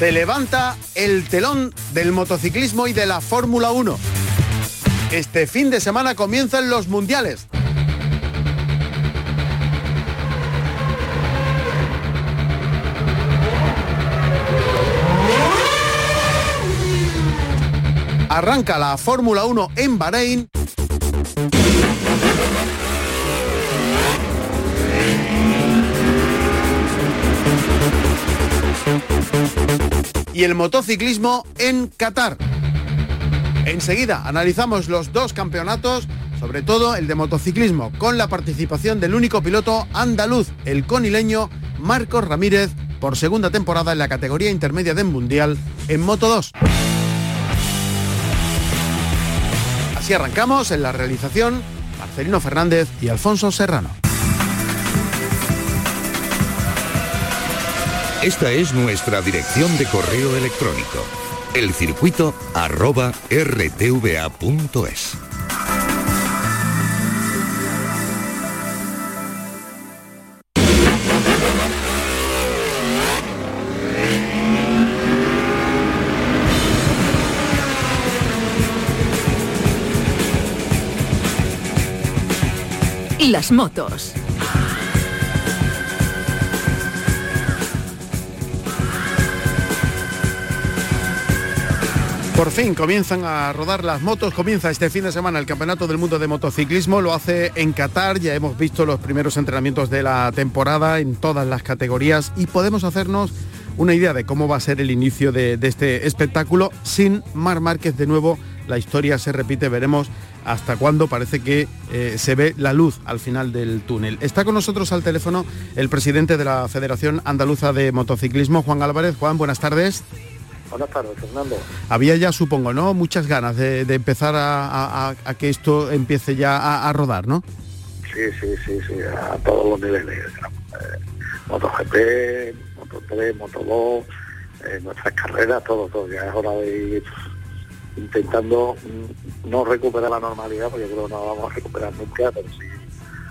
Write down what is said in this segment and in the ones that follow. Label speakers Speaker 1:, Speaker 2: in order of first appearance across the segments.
Speaker 1: Se levanta el telón del motociclismo y de la Fórmula 1. Este fin de semana comienzan los mundiales. Arranca la Fórmula 1 en Bahrein. Y el motociclismo en Qatar. Enseguida analizamos los dos campeonatos, sobre todo el de motociclismo, con la participación del único piloto andaluz, el conileño Marcos Ramírez, por segunda temporada en la categoría intermedia del Mundial en Moto 2. Así arrancamos en la realización Marcelino Fernández y Alfonso Serrano.
Speaker 2: Esta es nuestra dirección de correo electrónico, elcircuito arroba rtva.es.
Speaker 3: Las motos.
Speaker 1: Por fin comienzan a rodar las motos, comienza este fin de semana el Campeonato del Mundo de Motociclismo, lo hace en Qatar, ya hemos visto los primeros entrenamientos de la temporada en todas las categorías y podemos hacernos una idea de cómo va a ser el inicio de, este espectáculo sin Mar Márquez de nuevo. La historia se repite, veremos hasta cuándo parece que eh, se ve la luz al final del túnel. Está con nosotros al teléfono el presidente de la Federación Andaluza de Motociclismo, Juan Álvarez. Juan, buenas tardes.
Speaker 4: Buenas tardes, Fernando.
Speaker 1: Había ya, supongo, ¿no? Muchas ganas de, empezar a, que esto empiece ya a, rodar, ¿no?
Speaker 4: Sí, sí, sí, sí, a todos los niveles. Eh, MotoGP, Moto3, Moto2, eh, nuestras carreras, todo, todo. Ya es hora de ir intentando mm, no recuperar la normalidad, porque yo creo que no vamos a recuperar nunca, pero sí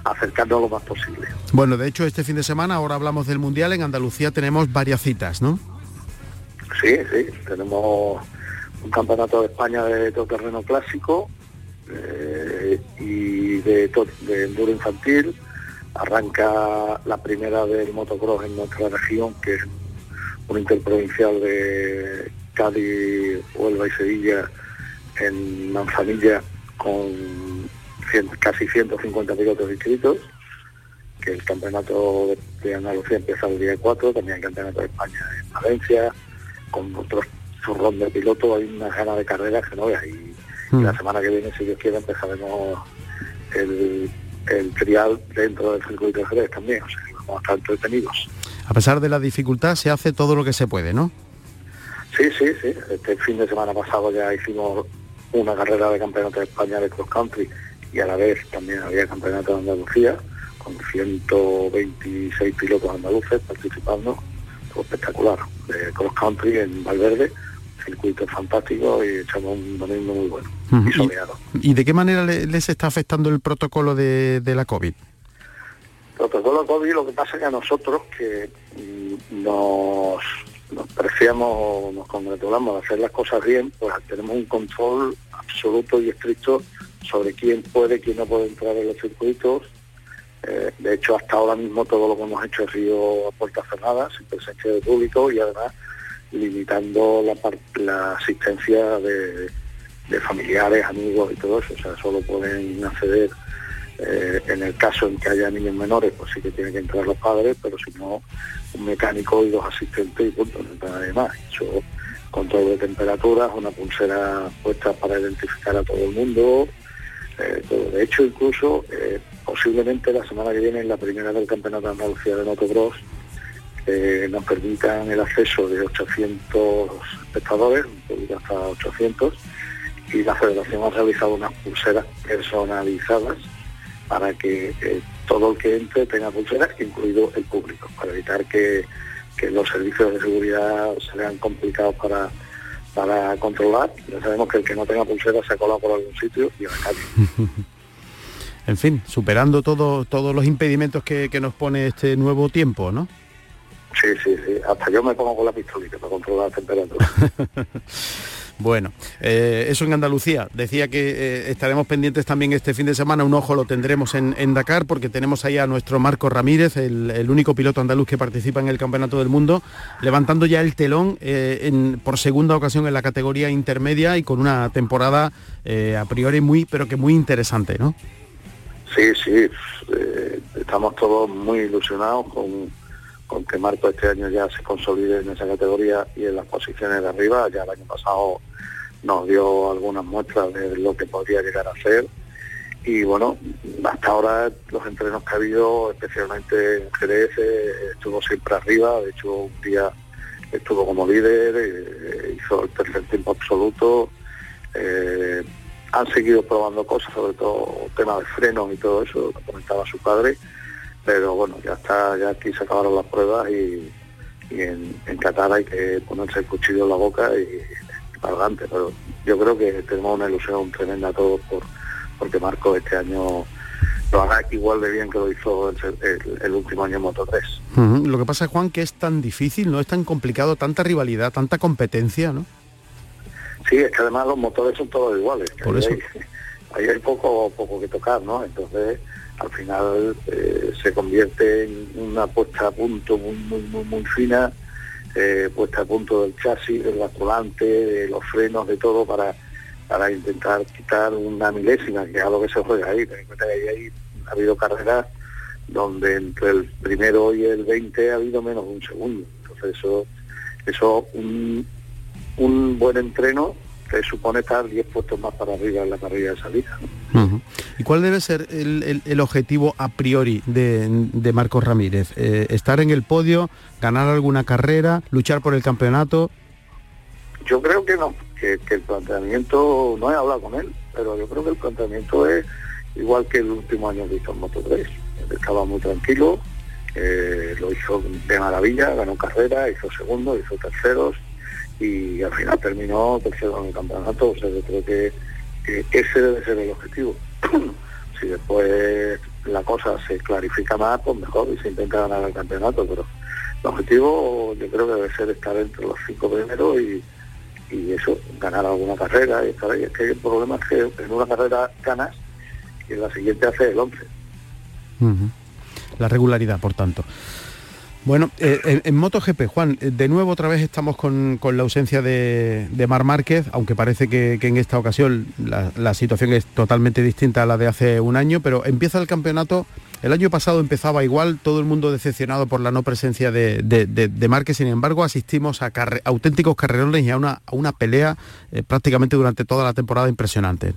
Speaker 4: acercarnos lo más posible.
Speaker 1: Bueno, de hecho, este fin de semana, ahora hablamos del Mundial, en Andalucía tenemos varias citas, ¿no?
Speaker 4: Sí, sí, tenemos un campeonato de España de todo terreno clásico eh, y de, de enduro infantil. Arranca la primera del motocross en nuestra región, que es un interprovincial de Cádiz, Huelva y Sevilla en Manzanilla con casi 150 pilotos inscritos, que el campeonato de Andalucía empieza el día 4, también el campeonato de España en Valencia, con otros zurrón de piloto, hay una gana de carrera que no veas. Y, hmm. la semana que viene, si Dios quiere, empezaremos el, el trial dentro del circuito de Jerez también, o sea, vamos a estar entretenidos.
Speaker 1: A pesar de la dificultad, se hace todo lo que se puede, ¿no?
Speaker 4: Sí, sí, sí. Este fin de semana pasado ya hicimos una carrera de campeonato de España de cross country y a la vez también había campeonato de Andalucía con 126 pilotos andaluces participando espectacular. De cross country en Valverde, circuito fantástico y echamos un domingo muy bueno y soleado.
Speaker 1: ¿Y de qué manera les está afectando el protocolo de, la COVID?
Speaker 4: Protocolo de COVID lo que pasa es que a nosotros que mm, nos, nos preciamos, nos congratulamos de hacer las cosas bien, pues tenemos un control absoluto y estricto sobre quién puede, quién no puede entrar en los circuitos, eh, de hecho, hasta ahora mismo todo lo que hemos hecho ha sido a puertas cerradas, sin presencia de público y además limitando la, asistencia de, familiares, amigos y todo eso. O sea, solo pueden acceder eh, en el caso en que haya niños menores, pues sí que tienen que entrar los padres, pero si no, un mecánico y dos asistentes y punto, no entra nadie más. Eso, control de temperaturas, una pulsera puesta para identificar a todo el mundo, eh, De hecho, incluso posiblemente la semana que viene, en la primera del Campeonato de Andalucía de Motocross, nos permitan el acceso de 800 espectadores, hasta 800, y la federación ha realizado unas pulseras personalizadas para que eh, todo el que entre tenga pulseras, incluido el público, para evitar que, los servicios de seguridad se vean complicados para, para controlar. Ya sabemos que el que no tenga pulsera se ha colado por algún sitio y a la calle.
Speaker 1: en fin, superando todo, todos los impedimentos que, que nos pone este nuevo tiempo, ¿no?
Speaker 4: Sí, sí, sí. Hasta yo me pongo con la pistolita para controlar la temperatura.
Speaker 1: Bueno, eh, eso en Andalucía. Decía que eh, estaremos pendientes también este fin de semana. Un ojo lo tendremos en, Dakar porque tenemos ahí a nuestro Marco Ramírez, el, único piloto andaluz que participa en el Campeonato del Mundo, levantando ya el telón eh, por segunda ocasión en la categoría intermedia y con una temporada a priori muy, pero que muy interesante, ¿no?
Speaker 4: Sí, sí. estamos todos muy ilusionados con con que Marco este año ya se consolide en esa categoría y en las posiciones de arriba. Ya el año pasado nos dio algunas muestras de lo que podría llegar a ser. Y bueno, hasta ahora los entrenos que ha habido, especialmente en Jerez, eh, estuvo siempre arriba. De hecho, un día estuvo como líder, eh, hizo el tercer tiempo absoluto. Eh, han seguido probando cosas, sobre todo tema de frenos y todo eso, lo comentaba su padre pero bueno, ya está, ya aquí se acabaron las pruebas y, en, en, Qatar hay que ponerse el cuchillo en la boca y, para adelante, pero yo creo que tenemos una ilusión tremenda a todos por, porque Marco este año lo hará igual de bien que lo hizo el, último año en Moto 3.
Speaker 1: Lo que pasa, Juan, que es tan difícil, no es tan complicado, tanta rivalidad, tanta competencia, ¿no?
Speaker 4: Sí, es que además los motores son todos iguales.
Speaker 1: Por eso.
Speaker 4: ahí hay poco, poco que tocar, ¿no? Entonces al final eh, se convierte en una puesta a punto muy, muy, muy, muy fina, eh, puesta a punto del chasis, del volante, de los frenos, de todo para, para intentar quitar una milésima, que es algo que se juega ahí. Ten en cuenta que ahí ha habido carreras donde entre el primero y el 20 ha habido menos de un segundo. Entonces eso, eso un, un buen entreno que supone estar 10 puestos más para arriba en la parrilla de salida.
Speaker 1: ¿Y cuál debe ser el, objetivo a priori de, Marcos Ramírez? Eh, ¿Estar en el podio, ganar alguna carrera, luchar por el campeonato?
Speaker 4: Yo creo que no, que, el planteamiento, no he hablado con él, pero yo creo que el planteamiento es igual que el último año que hizo en Moto 3. Estaba muy tranquilo, eh, lo hizo de maravilla, ganó carrera, hizo segundo, hizo terceros, y al final terminó tercero en el campeonato, o sea, yo creo que, ese debe ser el objetivo. si después la cosa se clarifica más, pues mejor y se intenta ganar el campeonato, pero el objetivo yo creo que debe ser estar entre los cinco primeros y, eso, ganar alguna carrera y estar ahí. Es que el problema es que en una carrera ganas y en la siguiente hace el 11.
Speaker 1: La regularidad, por tanto. Bueno, eh, en, MotoGP, Juan, eh, de nuevo otra vez estamos con, la ausencia de, Mar Márquez, aunque parece que, en esta ocasión la, situación es totalmente distinta a la de hace un año, pero empieza el campeonato, el año pasado empezaba igual, todo el mundo decepcionado por la no presencia de, Márquez, sin embargo asistimos a auténticos carrerones y a una, una pelea eh, prácticamente durante toda la temporada impresionante.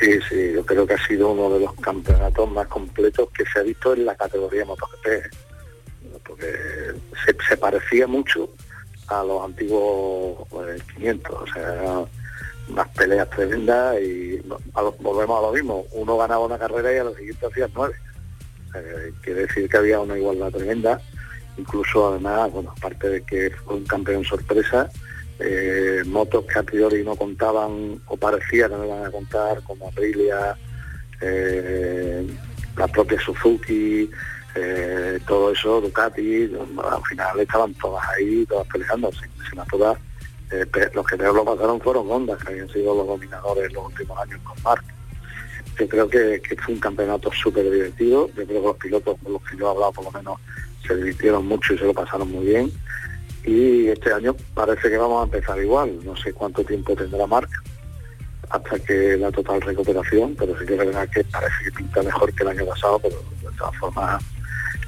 Speaker 4: Sí, sí, yo creo que ha sido uno de los campeonatos más completos que se ha visto en la categoría MotoGP porque se, parecía mucho a los antiguos 500, o sea, unas peleas tremendas y volvemos a lo mismo, uno ganaba una carrera y a lo siguiente hacía nueve. quiere decir que había una igualdad tremenda, incluso además, bueno, aparte de que fue un campeón sorpresa, eh, motos que a priori no contaban o parecía que no iban a contar, como Aprilia, eh, la propia Suzuki, eh, todo eso, Ducati, al final estaban todas ahí, todas peleando, sin, todas, eh, los que peor lo pasaron fueron Honda, que habían sido los dominadores los últimos años con Mark. Yo creo que, fue un campeonato súper divertido, yo creo que los pilotos con los que yo he hablado por lo menos se divirtieron mucho y se lo pasaron muy bien. Y este año parece que vamos a empezar igual, no sé cuánto tiempo tendrá Mark hasta que la total recuperación, pero sí que es verdad que parece que pinta mejor que el año pasado, pero de todas formas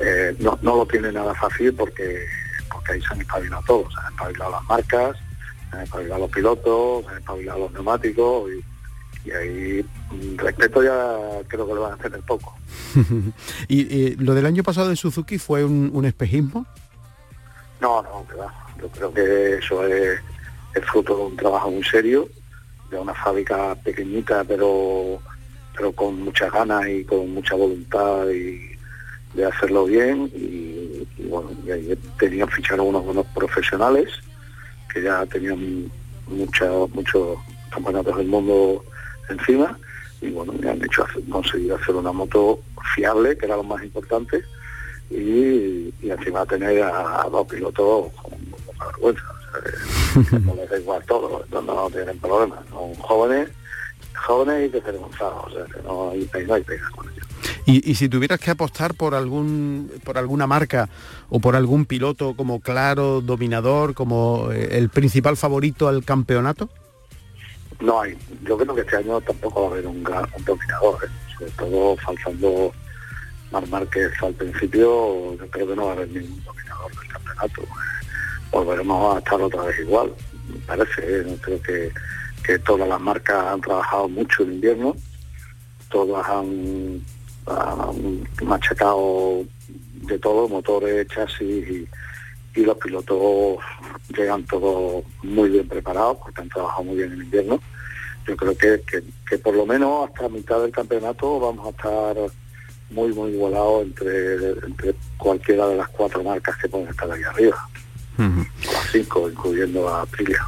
Speaker 4: eh, no, lo tiene nada fácil porque, porque ahí se han espabilado todos, se han espabilado las marcas, se han espabilado los pilotos, se han espabilado los neumáticos Y ahí mm, respeto ya creo que lo van a hacer poco.
Speaker 1: ¿Y, lo del año pasado de Suzuki fue un, espejismo?
Speaker 4: No, no, Yo creo que eso es, es fruto de un trabajo muy serio, de una fábrica pequeñita pero pero con muchas ganas y con mucha voluntad y de hacerlo bien y, bueno, y ahí tenían fichado unos buenos profesionales que ya tenían muchos muchos campeonatos del mundo encima y bueno, me han hecho conseguir hacer una moto fiable, que era lo más importante, y, y encima tener a, dos pilotos con mucha vergüenza. no les da igual todo, no, no tienen problemas, son jóvenes, jóvenes y desvergonzados, o sea que no hay, no hay pega con ellos.
Speaker 1: Y, si tuvieras que apostar por algún por alguna marca o por algún piloto como claro dominador, como eh, el principal favorito al campeonato?
Speaker 4: No hay. Yo creo que este año tampoco va a haber un dominador, ¿eh? sobre todo faltando Mar Márquez al principio, yo creo que no va a haber ningún dominador del campeonato. Volveremos a estar otra vez igual, me parece. ¿eh? Creo que, que todas las marcas han trabajado mucho en invierno, todas han machacado de todo, motores, chasis y, los pilotos llegan todos muy bien preparados porque han trabajado muy bien en invierno. Yo creo que, que, por lo menos hasta mitad del campeonato vamos a estar muy muy igualados entre, entre cualquiera de las cuatro marcas que pueden estar ahí arriba. Las cinco, incluyendo a Aprilia.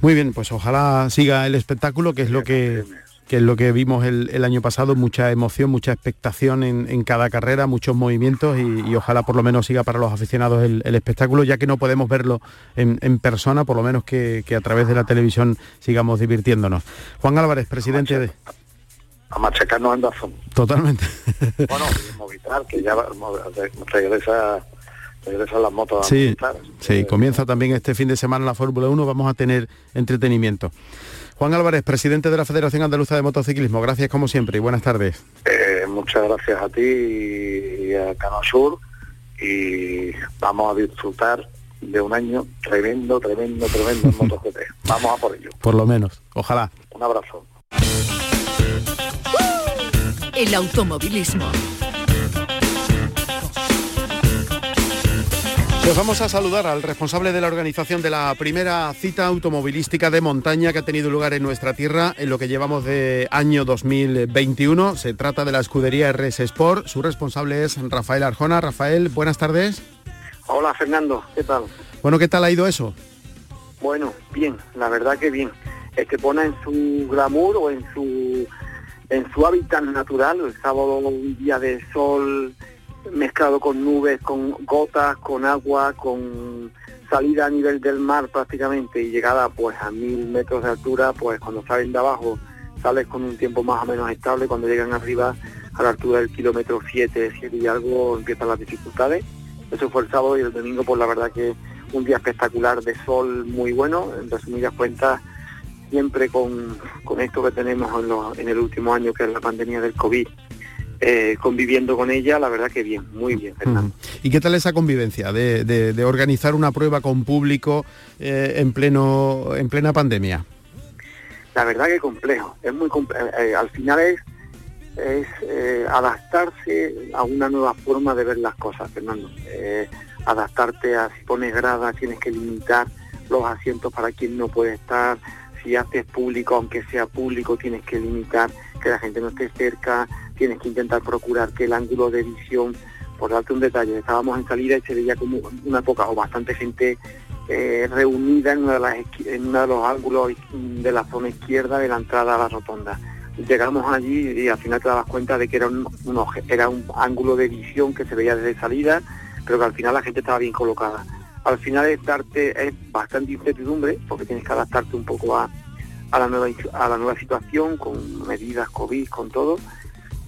Speaker 1: Muy bien, pues ojalá siga el espectáculo, que es lo que que es lo que vimos el, año pasado, mucha emoción, mucha expectación en, cada carrera, muchos movimientos y, ojalá por lo menos siga para los aficionados el, espectáculo, ya que no podemos verlo en, persona, por lo menos que, a través de la televisión sigamos divirtiéndonos. Juan Álvarez, presidente de...
Speaker 4: A machacarnos en
Speaker 1: Totalmente.
Speaker 4: Bueno, Movistar, que ya regresa regresan las motos
Speaker 1: sí, Sí, comienza también este fin de semana la Fórmula 1, vamos a tener entretenimiento. Juan Álvarez, presidente de la Federación Andaluza de Motociclismo, gracias como siempre y buenas tardes.
Speaker 4: Eh, muchas gracias a ti y a Sur y vamos a disfrutar de un año tremendo, tremendo, tremendo en MotoGP. Vamos a por ello.
Speaker 1: Por lo menos, ojalá.
Speaker 4: Un abrazo.
Speaker 3: El automovilismo
Speaker 1: Pues vamos a saludar al responsable de la organización de la primera cita automovilística de montaña que ha tenido lugar en nuestra tierra en lo que llevamos de año 2021. Se trata de la escudería RS Sport. Su responsable es Rafael Arjona. Rafael, buenas tardes.
Speaker 5: Hola Fernando, ¿qué tal?
Speaker 1: Bueno, ¿qué tal ha ido eso?
Speaker 5: Bueno, bien, la verdad que bien. Es que pone en su glamour o en su en su hábitat natural, el sábado un día de sol mezclado con nubes, con gotas, con agua, con salida a nivel del mar prácticamente y llegada pues a mil metros de altura, pues cuando salen de abajo sales con un tiempo más o menos estable, cuando llegan arriba a la altura del kilómetro 7, 7 y algo empiezan las dificultades. Eso fue el sábado y el domingo pues la verdad que un día espectacular de sol muy bueno, en resumidas cuentas siempre con, con esto que tenemos en, en el último año que es la pandemia del COVID eh, conviviendo con ella, la verdad que bien, muy bien,
Speaker 1: ¿Y qué tal esa convivencia de, organizar una prueba con público eh, en pleno en plena pandemia?
Speaker 5: La verdad que complejo, es muy eh, al final es es adaptarse a una nueva forma de ver las cosas, Fernando. adaptarte a si pones grada, tienes que limitar los asientos para quien no puede estar, si haces público, aunque sea público, tienes que limitar que la gente no esté cerca, tienes que intentar procurar que el ángulo de visión, por darte un detalle, estábamos en salida y se veía como una poca o bastante gente eh, reunida en, una de en uno de los ángulos de la zona izquierda de la entrada a la rotonda. Llegamos allí y al final te dabas cuenta de que era un, ángulo de visión que se veía desde salida, pero que al final la gente estaba bien colocada. Al final es darte, es bastante incertidumbre, porque tienes que adaptarte un poco a la nueva a la nueva situación, con medidas COVID, con todo,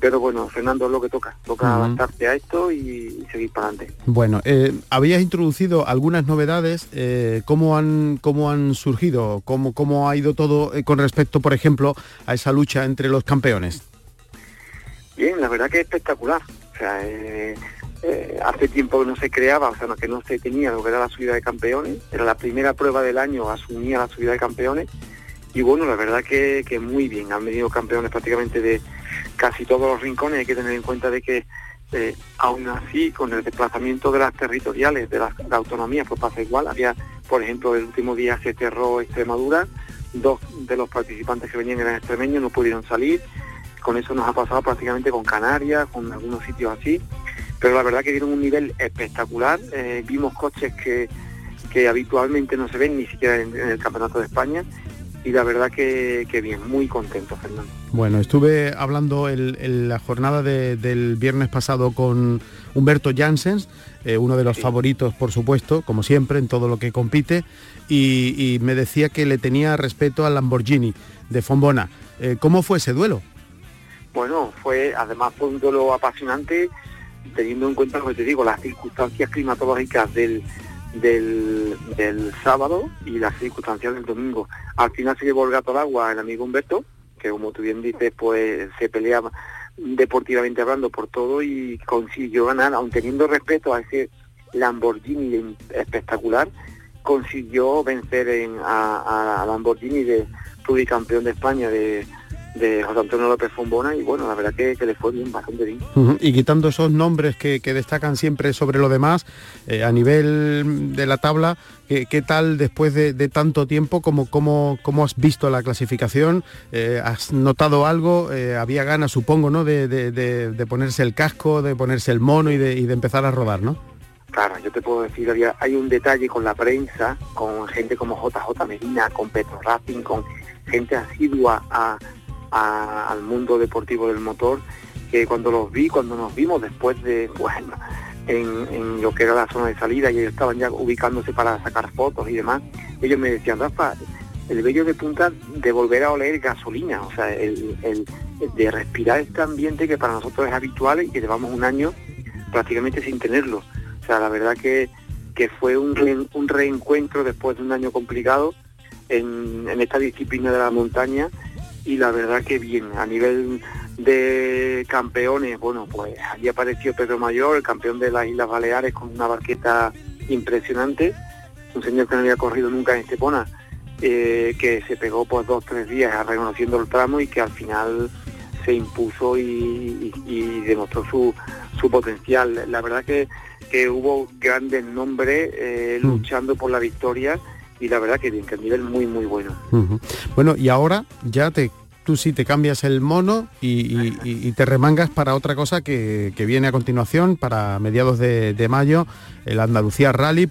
Speaker 5: pero bueno, Fernando es lo que toca, toca adaptarte a esto y, seguir para adelante.
Speaker 1: Bueno, eh, habías introducido algunas novedades, eh, ¿cómo, han, ¿cómo han surgido? ¿Cómo, ¿Cómo ha ido todo eh, con respecto, por ejemplo, a esa lucha entre los campeones?
Speaker 5: Bien, la verdad que es espectacular. O sea, hace tiempo que no se creaba, o sea, que no se tenía lo que era la subida de campeones, era la primera prueba del año, asumía la subida de campeones y bueno, la verdad que, que muy bien, han venido campeones prácticamente de casi todos los rincones, hay que tener en cuenta de que eh, aún así con el desplazamiento de las territoriales, de la, autonomía, pues pasa igual, había, por ejemplo, el último día se cerró Extremadura, dos de los participantes que venían eran extremeños, no pudieron salir, con eso nos ha pasado prácticamente con Canarias, con algunos sitios así, pero la verdad que dieron un nivel espectacular, eh, vimos coches que, que habitualmente no se ven ni siquiera en, el Campeonato de España, y la verdad que, bien, muy contento, Fernando.
Speaker 1: Bueno, estuve hablando en la jornada del viernes pasado con Humberto Janssens, eh, uno de los favoritos, por supuesto, como siempre, en todo lo que compite, y, me decía que le tenía respeto al Lamborghini de Fombona. Eh, ¿Cómo fue ese duelo?
Speaker 5: Bueno, fue, además fue un duelo apasionante, teniendo en cuenta lo que te digo, las circunstancias climatológicas del, del, sábado y las circunstancias del domingo. Al final se llevó el gato al agua el amigo Humberto, que como tú bien dices, pues se peleaba deportivamente hablando por todo y consiguió ganar, aun teniendo respeto a ese Lamborghini espectacular, consiguió vencer en, a, Lamborghini de campeón de España de, de José Antonio López Fombona y bueno, la verdad que, que le fue bien, bastante bien.
Speaker 1: Y quitando esos nombres que, destacan siempre sobre lo demás, eh, a nivel de la tabla, ¿qué, tal después de, tanto tiempo, cómo, cómo, cómo, has visto la clasificación? Eh, ¿Has notado algo? Eh, había ganas, supongo, ¿no? De, ponerse el casco, de ponerse el mono y de, y de empezar a rodar, ¿no?
Speaker 5: Claro, yo te puedo decir, había, hay un detalle con la prensa, con gente como JJ Medina, con Petro Racing, con gente asidua a, al mundo deportivo del motor, que cuando los vi, cuando nos vimos después de, bueno, en, lo que era la zona de salida y ellos estaban ya ubicándose para sacar fotos y demás, ellos me decían, Rafa, el bello de punta de volver a oler gasolina, o sea, el, de respirar este ambiente que para nosotros es habitual y que llevamos un año prácticamente sin tenerlo. O sea, la verdad que, que fue un, un reencuentro después de un año complicado en, en esta disciplina de la montaña y la verdad que bien, a nivel de campeones, bueno, pues allí apareció Pedro Mayor, el campeón de las Islas Baleares con una barqueta impresionante, un señor que no había corrido nunca en Estepona, eh, que se pegó pues dos, tres días reconociendo el tramo y que al final se impuso y, demostró su, su potencial. La verdad que, que hubo grandes nombres eh, mm. luchando por la victoria y la verdad que, que el nivel muy muy bueno.
Speaker 1: Bueno, y ahora ya te tú sí te cambias el mono y, te remangas para otra cosa que, viene a continuación, para mediados de, mayo, el Andalucía Rally,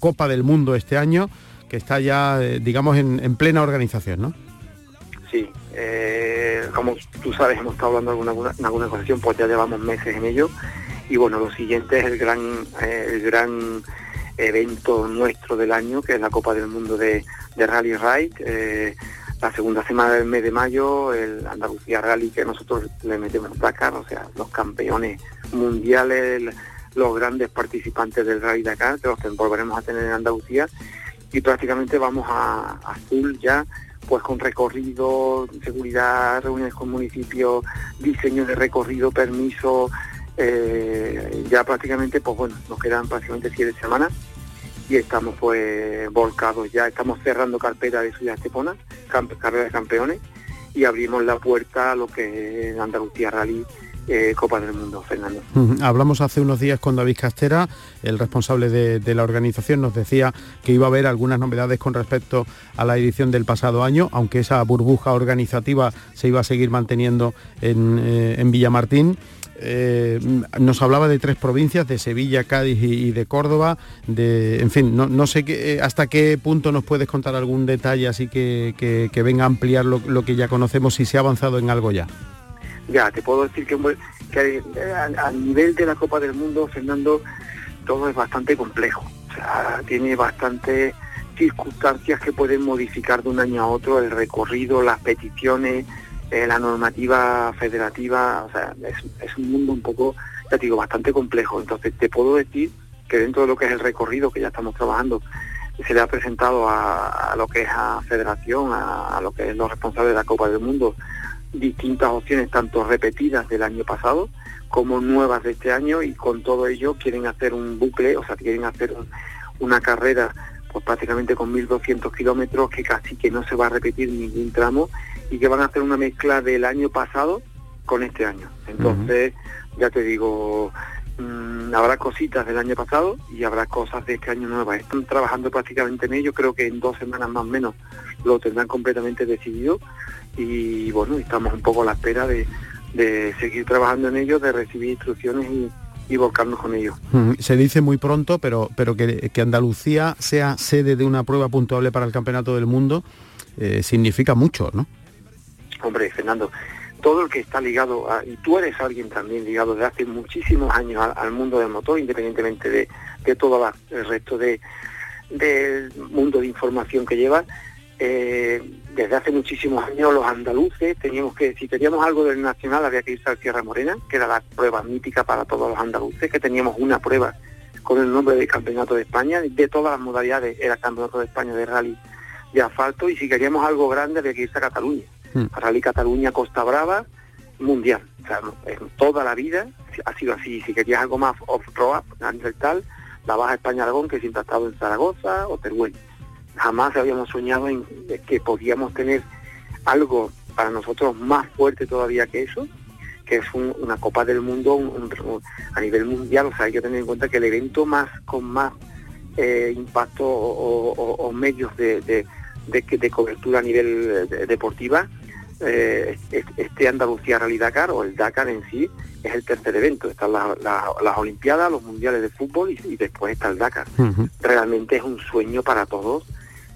Speaker 1: Copa del Mundo este año, que está ya, eh, digamos, en, plena organización, ¿no?
Speaker 5: Sí, eh, como tú sabes, hemos estado hablando en alguna, en alguna ocasión, pues ya llevamos meses en ello. Y bueno, lo siguiente es el gran, eh, el gran evento nuestro del año, que es la Copa del Mundo de, Rally Ride. Eh, la segunda semana del mes de mayo, el Andalucía Rally, que nosotros le metemos Dakar, o sea, los campeones mundiales, los grandes participantes del Rally Dakar, que los que volveremos a tener en Andalucía, y prácticamente vamos a, a full ya pues con recorrido, seguridad, reuniones con municipios, diseño de recorrido, permiso, eh, ya prácticamente, pues bueno, nos quedan prácticamente siete semanas y estamos pues volcados ya, estamos cerrando carpeta de Ciudad Estepona, carrera de campeones, y abrimos la puerta a lo que es Andalucía Rally eh, Copa del Mundo, Fernando.
Speaker 1: Hablamos hace unos días con David Castera, el responsable de, la organización, nos decía que iba a haber algunas novedades con respecto a la edición del pasado año, aunque esa burbuja organizativa se iba a seguir manteniendo en, eh, en Villamartín. Eh, nos hablaba de tres provincias, de Sevilla, Cádiz y, de Córdoba. De, en fin, no, sé qué, eh, hasta qué punto nos puedes contar algún detalle así que, venga a ampliar lo, que ya conocemos si se ha avanzado en algo ya.
Speaker 5: Ya, te puedo decir que, que a, nivel de la Copa del Mundo, Fernando, todo es bastante complejo. O sea, tiene bastantes circunstancias que pueden modificar de un año a otro el recorrido, las peticiones, eh, la normativa federativa, es, un mundo un poco, ya digo, bastante complejo. Entonces te puedo decir que dentro de lo que es el recorrido que ya estamos trabajando, se le ha presentado a, lo que es a Federación, a, lo que es los responsables de la Copa del Mundo, distintas opciones, tanto repetidas del año pasado como nuevas de este año, y con todo ello quieren hacer un bucle, o sea, quieren hacer una carrera pues prácticamente con 1.200 kilómetros que casi que no se va a repetir ningún tramo y que van a hacer una mezcla del año pasado con este año. Entonces, ya te digo, mm, habrá cositas del año pasado y habrá cosas de este año nuevas. Están trabajando prácticamente en ello, creo que en dos semanas más o menos lo tendrán completamente decidido y bueno, estamos un poco a la espera de, de seguir trabajando en ello, de recibir instrucciones y, y volcarnos con ellos.
Speaker 1: Se dice muy pronto, pero, pero que, que Andalucía sea sede de una prueba puntuable para el Campeonato del Mundo eh, significa mucho, ¿no?
Speaker 5: Hombre, Fernando, todo el que está ligado, a, y tú eres alguien también ligado desde hace muchísimos años al, al mundo del motor, independientemente de, de todo el resto de, del mundo de información que llevas, eh, desde hace muchísimos años los andaluces teníamos que, si teníamos algo del nacional había que irse a Tierra Morena, que era la prueba mítica para todos los andaluces, que teníamos una prueba con el nombre de Campeonato de España, de todas las modalidades era Campeonato de España de rally de asfalto y si queríamos algo grande había que irse a Cataluña. A Rally Cataluña Costa Brava mundial, o sea, en toda la vida ha sido así, si querías algo más off-road tal, la Baja España Aragón que siempre ha estado en Zaragoza o Teruel. Jamás habíamos soñado en que podíamos tener algo para nosotros más fuerte todavía que eso, que es un- una Copa del Mundo un- a nivel mundial. O sea, hay que tener en cuenta que el evento más con más eh, impacto o, medios de- de que- de cobertura a nivel eh, de- deportiva, eh, es- este Andalucía Rally Dakar o el Dakar en sí es el tercer evento. Están la- la- las Olimpiadas, los Mundiales de Fútbol y- y después está el Dakar realmente es un sueño para todos,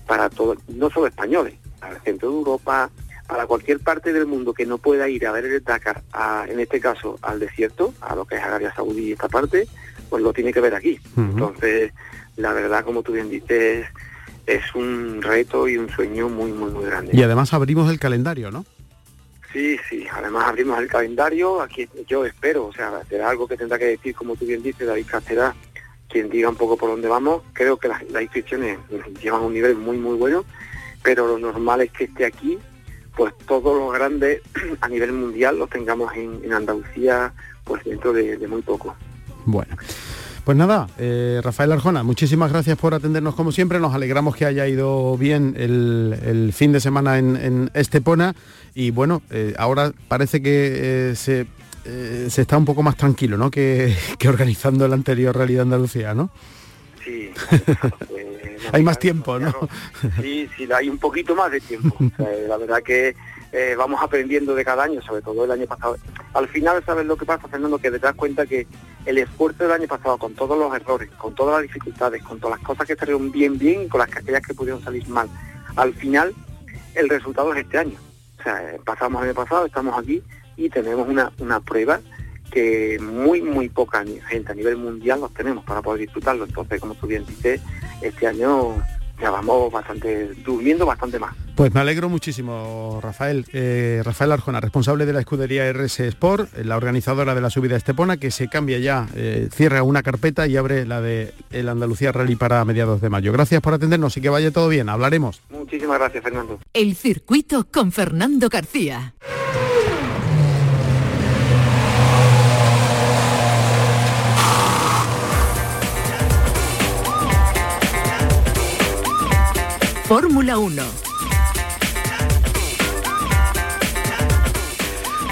Speaker 5: para todos, no solo españoles, para el centro de Europa, para cualquier parte del mundo que no pueda ir a ver el Dakar, a- en este caso al desierto, a lo que es Arabia Saudí y esta parte, pues lo tiene que ver aquí. Entonces, la verdad, como tú bien dices, es un reto y un sueño muy, muy, muy grande.
Speaker 1: Y además abrimos el calendario, ¿no?
Speaker 5: Sí, sí, además abrimos el calendario, aquí yo espero, o sea, será algo que tendrá que decir, como tú bien dices, David Castera, quien diga un poco por dónde vamos, creo que las, las inscripciones llevan un nivel muy, muy bueno, pero lo normal es que esté aquí, pues todos los grandes a nivel mundial los tengamos en, en Andalucía, pues dentro de, de muy poco.
Speaker 1: Bueno. Pues nada, eh, Rafael Arjona, muchísimas gracias por atendernos como siempre. Nos alegramos que haya ido bien el, el fin de semana en, en Estepona. Y bueno, eh, ahora parece que eh, se, se está un poco más tranquilo, ¿no? Que, que organizando el anterior de Andalucía, ¿no?
Speaker 5: Sí, pues,
Speaker 1: Hay más tiempo, ¿no?
Speaker 5: Sí, sí, hay un poquito más de tiempo. La verdad que eh, vamos aprendiendo de cada año, sobre todo el año pasado. Al final, ¿sabes lo que pasa, Fernando? Que te das cuenta que el esfuerzo del año pasado, con todos los errores, con todas las dificultades, con todas las cosas que salieron bien, bien, y con las que aquellas que pudieron salir mal, al final el resultado es este año. O sea, eh, pasamos el año pasado, estamos aquí y tenemos una, una prueba que muy, muy poca gente a nivel mundial los tenemos para poder disfrutarlo. Entonces, como tú bien dices, este año ya vamos bastante, durmiendo bastante más.
Speaker 1: Pues me alegro muchísimo, Rafael. Eh, Rafael Arjona, responsable de la escudería RS Sport, eh, la organizadora de la subida a Estepona, que se cambia ya, eh, cierra una carpeta y abre la de el Andalucía Rally para mediados de mayo. Gracias por atendernos y que vaya todo bien. Hablaremos.
Speaker 5: Muchísimas gracias, Fernando.
Speaker 3: El circuito con Fernando García. Fórmula 1.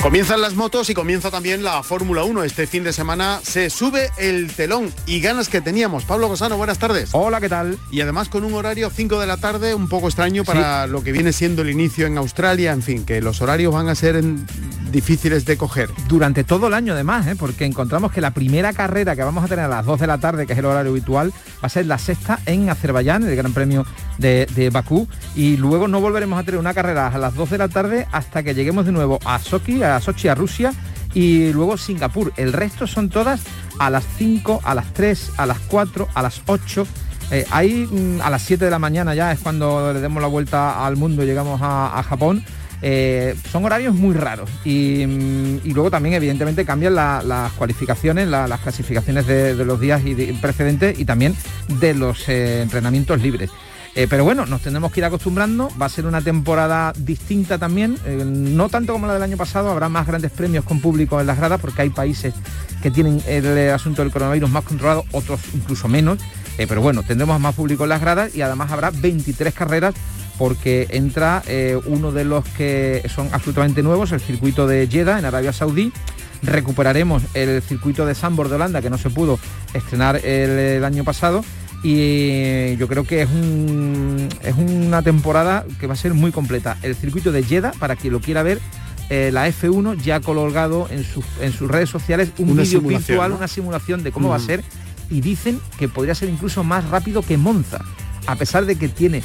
Speaker 1: Comienzan las motos y comienza también la Fórmula 1. Este fin de semana se sube el telón y ganas que teníamos. Pablo Gosano, buenas tardes.
Speaker 6: Hola, ¿qué tal?
Speaker 1: Y además con un horario 5 de la tarde un poco extraño para lo que viene siendo el inicio en Australia. En fin, que los horarios van a ser en- difíciles de coger.
Speaker 6: Durante todo el año además, ¿eh? porque encontramos que la primera carrera que vamos a tener a las 2 de la tarde, que es el horario habitual, va a ser la sexta en Azerbaiyán, el Gran Premio de, de Bakú, y luego no volveremos a tener una carrera a las 2 de la tarde hasta que lleguemos de nuevo a Sochi, a Sochi, a Rusia, y luego Singapur. El resto son todas a las 5, a las 3, a las 4, a las 8. Eh, ahí mm, a las 7 de la mañana ya es cuando le demos la vuelta al mundo, llegamos a, a Japón. Eh, son horarios muy raros y, mm, luego también evidentemente cambian la- las cualificaciones, la- las clasificaciones de, los días precedentes y también de los eh, entrenamientos libres. Eh, pero bueno, nos tendremos que ir acostumbrando, va a ser una temporada distinta también, no tanto como la del año pasado, habrá más grandes premios con público en las gradas porque hay países que tienen el asunto del coronavirus más controlado, otros incluso menos, pero bueno, tendremos más público en las gradas y además habrá 23 carreras porque entra eh, uno de los que son absolutamente nuevos, el circuito de Jeddah en Arabia Saudí. Recuperaremos el circuito de Sambor de Holanda que no se pudo estrenar el, año pasado y yo creo que es, es una temporada que va a ser muy completa. El circuito de Jeddah, para quien lo quiera ver, eh, la F1 ya ha colgado en, en sus redes sociales un vídeo virtual, una simulación de cómo va a ser y dicen que podría ser incluso más rápido que Monza, a pesar de que tiene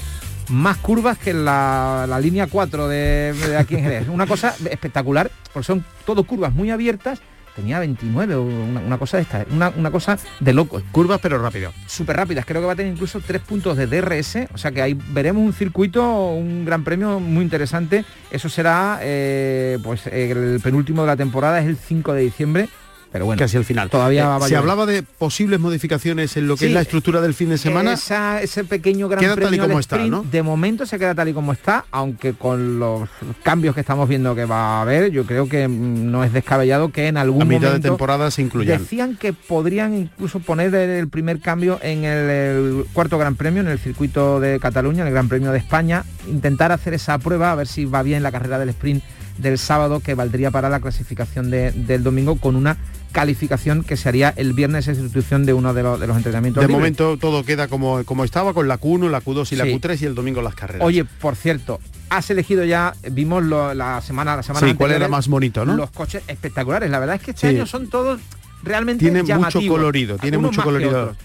Speaker 6: más curvas que la, la línea 4 de, aquí en Jerez. Una cosa espectacular, porque son todo curvas muy abiertas tenía 29 o una, cosa de esta, una, una, cosa de locos.
Speaker 1: Curvas pero rápido.
Speaker 6: Súper rápidas, creo que va a tener incluso tres puntos de DRS, o sea que ahí veremos un circuito, un gran premio muy interesante. Eso será eh, pues el penúltimo de la temporada, es el 5 de diciembre pero bueno,
Speaker 1: casi al final. Todavía eh, se hablaba de posibles modificaciones en lo que es la estructura del fin de semana.
Speaker 6: ese pequeño gran queda tal y como está, ¿no? De momento se queda tal y como está, aunque con los cambios que estamos viendo que va a haber, yo creo que mm, no es descabellado que en algún a
Speaker 1: mitad de temporada se incluyan.
Speaker 6: Decían que podrían incluso poner el primer cambio en el, cuarto Gran Premio, en el circuito de Cataluña, en el Gran Premio de España, intentar hacer esa prueba a ver si va bien la carrera del sprint del sábado que valdría para la clasificación del domingo con una calificación que se haría el viernes en sustitución de uno de, los, de los entrenamientos.
Speaker 1: De momento todo queda como, como estaba con la Q1, la Q2 y la Q3 y el domingo las carreras.
Speaker 6: Oye, por cierto, has elegido ya, vimos la semana, la semana
Speaker 1: sí, cuál era más bonito, ¿no?
Speaker 6: Los coches espectaculares. La verdad es que este año son todos realmente
Speaker 1: tiene mucho colorido, tiene mucho colorido.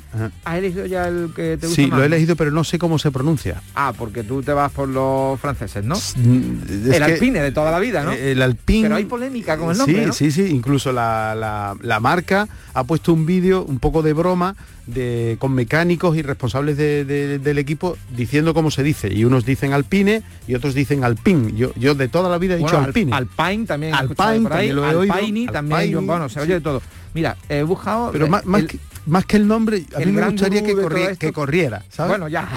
Speaker 6: ¿Has elegido ya el que te gusta
Speaker 1: Sí, lo he elegido, pero no sé cómo se pronuncia.
Speaker 6: Ah, porque tú te vas por los franceses, ¿no? el alpine de toda la vida, ¿no?
Speaker 1: El alpine.
Speaker 6: Pero hay polémica con el nombre.
Speaker 1: Sí, sí, sí. Incluso la, la marca ha puesto un vídeo un poco de broma con mecánicos y responsables del equipo diciendo cómo se dice. Y unos dicen alpine y otros dicen alpin. Yo, yo de toda la vida he dicho alpine.
Speaker 6: Alpine también.
Speaker 1: Alpine también lo he
Speaker 6: oído. también. bueno, se oye de todo. Mira, he buscado...
Speaker 1: Pero más, que, más que el nombre, a mí me gustaría que, que, corriera, ¿sabes?
Speaker 6: Bueno, ya.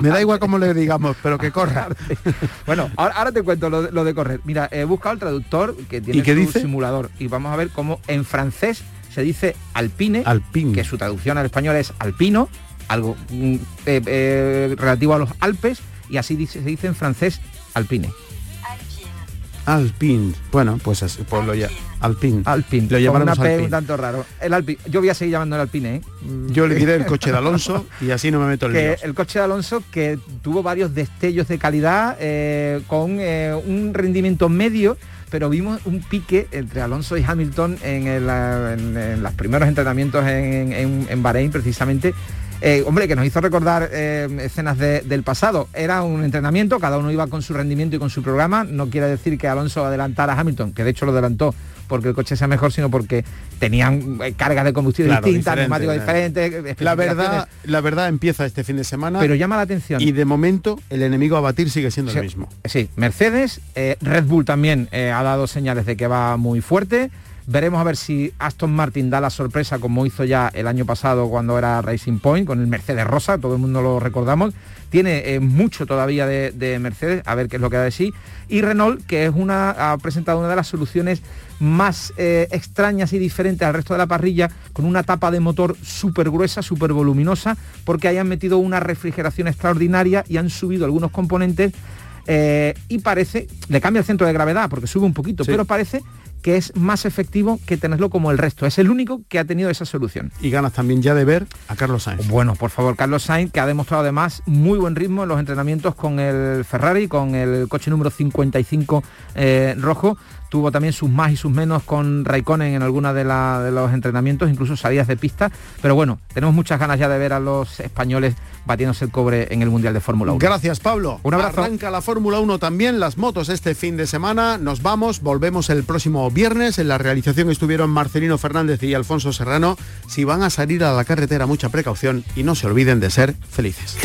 Speaker 1: me da igual cómo le digamos, pero que corra.
Speaker 6: bueno, ahora, te cuento lo de, correr. Mira, he buscado el traductor que tiene
Speaker 1: ¿Y
Speaker 6: su simulador y vamos a ver cómo en francés se dice alpine, que su traducción al español es alpino, algo mm, eh, eh, relativo a los Alpes, y así se dice en francés alpine.
Speaker 1: Alpine. Bueno, pues así, pues lo ya. Alpine.
Speaker 6: Alpine. Lo P un tanto raro. El Alpine. Yo voy a seguir llamando el Alpine. ¿eh?
Speaker 1: Yo le diré el coche de Alonso y así no me meto el
Speaker 6: que El coche de Alonso que tuvo varios destellos de calidad con un rendimiento medio pero vimos un pique entre Alonso y Hamilton en, los primeros entrenamientos en, Bahrein precisamente. Eh, hombre, que nos hizo recordar eh, escenas del pasado. Era un entrenamiento, cada uno iba con su rendimiento y con su programa. No quiere decir que Alonso adelantara a Hamilton, que de hecho lo adelantó porque el coche sea mejor, sino porque tenían eh, cargas de combustible distintas, neumáticos diferentes.
Speaker 1: La verdad, la verdad empieza este fin de semana.
Speaker 6: Pero llama la atención.
Speaker 1: Y de momento el enemigo a batir sigue siendo
Speaker 6: el
Speaker 1: mismo.
Speaker 6: Sí, Mercedes, eh, Red Bull también eh, ha dado señales de que va muy fuerte. Veremos a ver si Aston Martin da la sorpresa como hizo ya el año pasado cuando era Racing Point con el Mercedes Rosa, todo el mundo lo recordamos. Tiene mucho todavía de, de, Mercedes, a ver qué es lo que da de sí. Y Renault, que es una, ha presentado una de las soluciones más eh, extrañas y diferentes al resto de la parrilla, con una tapa de motor súper gruesa, súper voluminosa, porque hayan metido una refrigeración extraordinaria y han subido algunos componentes eh, y parece, le cambia el centro de gravedad porque sube un poquito, pero parece que es más efectivo que tenerlo como el resto. Es el único que ha tenido esa solución.
Speaker 1: Y ganas también ya de ver a Carlos Sainz.
Speaker 6: Bueno, por favor, Carlos Sainz, que ha demostrado además muy buen ritmo en los entrenamientos con el Ferrari, con el coche número 55 eh, rojo tuvo también sus más y sus menos con Raikkonen en alguna de, los entrenamientos, incluso salidas de pista. Pero bueno, tenemos muchas ganas ya de ver a los españoles batiéndose el cobre en el Mundial de Fórmula 1.
Speaker 1: Gracias, Pablo.
Speaker 6: Un abrazo.
Speaker 1: Arranca la Fórmula 1 también, las motos este fin de semana. Nos vamos, volvemos el próximo viernes. En la realización estuvieron Marcelino Fernández y Alfonso Serrano. Si van a salir a la carretera, mucha precaución y no se olviden de ser felices.